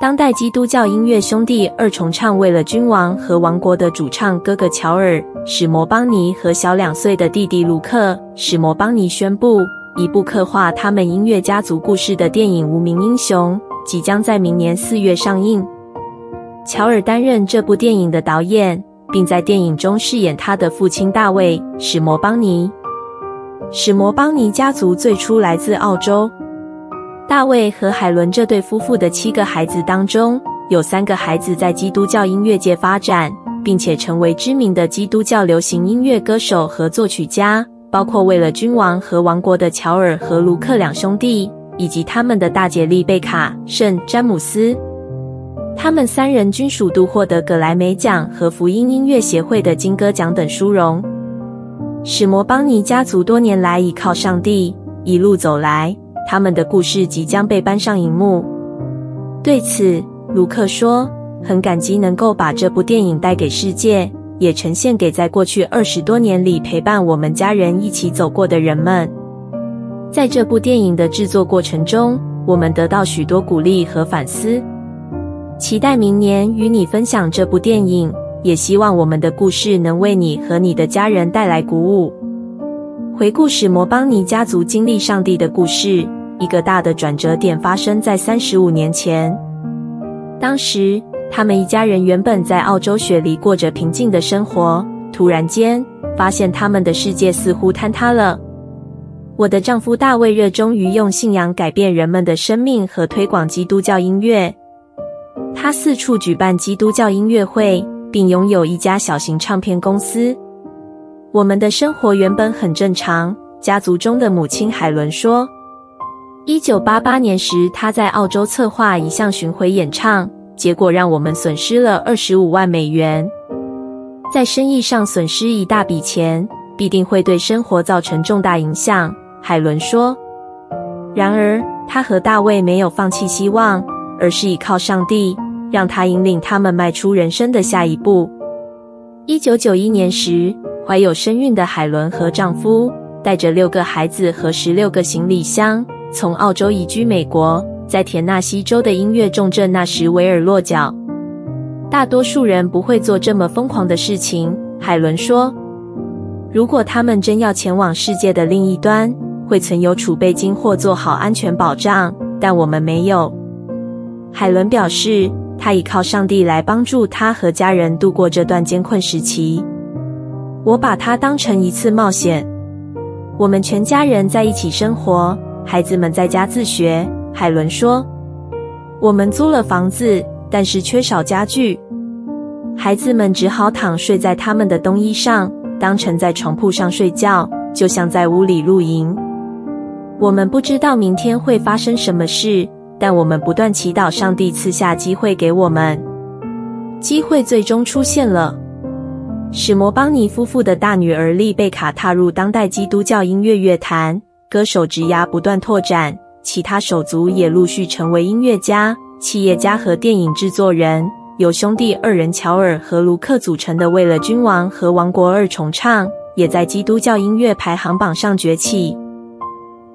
当代基督教音乐兄弟二重唱《为了君王和王国》的主唱哥哥乔尔·史摩邦尼和小两岁的弟弟卢克·史摩邦尼宣布，一部刻画他们音乐家族故事的电影《无名英雄》即将在明年四月上映。乔尔担任这部电影的导演，并在电影中饰演他的父亲大卫·史摩邦尼。史摩邦尼家族最初来自澳洲。大卫和海伦这对夫妇的七个孩子当中，有三个孩子在基督教音乐界发展，并且成为知名的基督教流行音乐歌手和作曲家，包括为了君王和王国的乔尔和卢克两兄弟，以及他们的大姐丽贝卡·圣詹姆斯。他们三人均数度获得葛莱美奖和福音音乐协会的金歌奖等殊荣。史摩邦尼家族多年来倚靠上帝，一路走来。他们的故事即将被搬上荧幕。对此，卢克说：“很感激能够把这部电影带给世界，也呈现给在过去二十多年里陪伴我们家人一起走过的人们。在这部电影的制作过程中，我们得到许多鼓励和反思。期待明年与你分享这部电影，也希望我们的故事能为你和你的家人带来鼓舞。”回顾史摩邦尼家族经历上帝的故事。一个大的转折点发生在三十五年前。当时，他们一家人原本在澳洲雪梨过着平静的生活，突然间发现他们的世界似乎坍塌了。我的丈夫大卫热衷于用信仰改变人们的生命和推广基督教音乐。他四处举办基督教音乐会，并拥有一家小型唱片公司。我们的生活原本很正常，家族中的母亲海伦说。一九八八年时，他在澳洲策划一项巡回演唱，结果让我们损失了二十五万美元。在生意上损失一大笔钱，必定会对生活造成重大影响。海伦说。然而，他和大卫没有放弃希望，而是依靠上帝，让他引领他们迈出人生的下一步。一九九一年时，怀有身孕的海伦和丈夫带着六个孩子和十六个行李箱。从澳洲移居美国，在田纳西州的音乐重镇纳什维尔落脚。大多数人不会做这么疯狂的事情，海伦说。如果他们真要前往世界的另一端，会存有储备金或做好安全保障，但我们没有。海伦表示，她依靠上帝来帮助她和家人度过这段艰困时期。我把它当成一次冒险。我们全家人在一起生活。孩子们在家自学，海伦说：“我们租了房子，但是缺少家具。孩子们只好躺睡在他们的冬衣上，当成在床铺上睡觉，就像在屋里露营。我们不知道明天会发生什么事，但我们不断祈祷上帝赐下机会给我们。机会最终出现了。史摩邦尼夫妇的大女儿丽贝卡踏入当代基督教音乐乐坛。”歌手职涯不断拓展，其他手足也陆续成为音乐家、企业家和电影制作人。由兄弟二人乔尔和卢克组成的《为了君王和王国》二重唱，也在基督教音乐排行榜上崛起。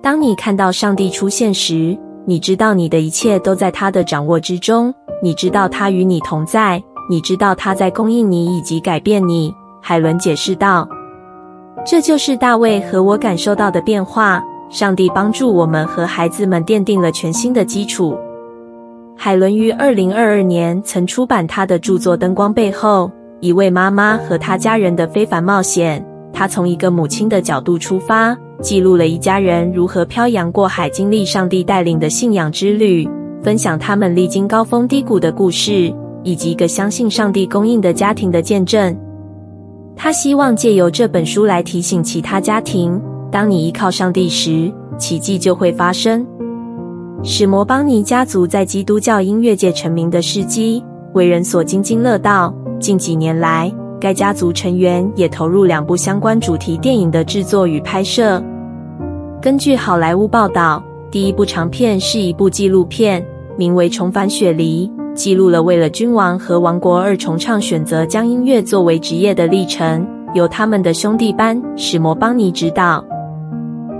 当你看到上帝出现时，你知道你的一切都在他的掌握之中，你知道他与你同在，你知道他在供应你以及改变你。海伦解释道。这就是大卫和我感受到的变化。上帝帮助我们和孩子们奠定了全新的基础。海伦于二零二二年曾出版她的著作《灯光背后：一位妈妈和她家人的非凡冒险》。她从一个母亲的角度出发，记录了一家人如何漂洋过海，经历上帝带领的信仰之旅，分享他们历经高峰低谷的故事，以及一个相信上帝供应的家庭的见证。他希望借由这本书来提醒其他家庭：当你依靠上帝时，奇迹就会发生。史摩邦尼家族在基督教音乐界成名的事迹，为人所津津乐道。近几年来，该家族成员也投入两部相关主题电影的制作与拍摄。根据好莱坞报道，第一部长片是一部纪录片，名为《重返雪梨》。记录了为了君王和王国二重唱选择将音乐作为职业的历程，由他们的兄弟班史摩邦尼执导。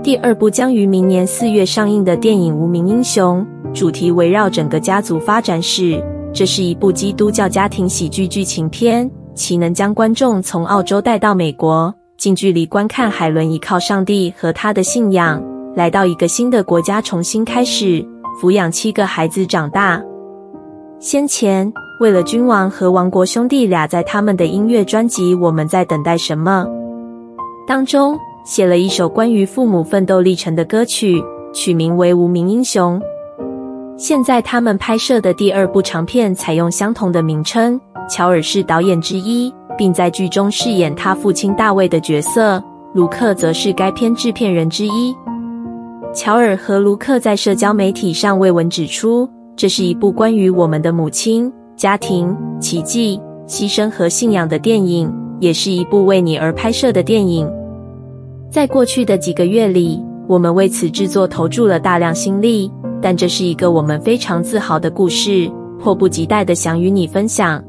第二部将于明年四月上映的电影《无名英雄》，主题围绕整个家族发展史。这是一部基督教家庭喜剧剧情片，其能将观众从澳洲带到美国，近距离观看海伦依靠上帝和他的信仰，来到一个新的国家重新开始，抚养七个孩子长大。先前，为了君王和王国兄弟俩在他们的音乐专辑《我们在等待什么》当中写了一首关于父母奋斗历程的歌曲，取名为《无名英雄》。现在他们拍摄的第二部长片采用相同的名称。乔尔是导演之一，并在剧中饰演他父亲大卫的角色。卢克则是该片制片人之一。乔尔和卢克在社交媒体上为文指出，这是一部关于我们的母亲。家庭奇迹、牺牲和信仰的电影，也是一部为你而拍摄的电影。在过去的几个月里，我们为此制作投注了大量心力，但这是一个我们非常自豪的故事，迫不及待的想与你分享。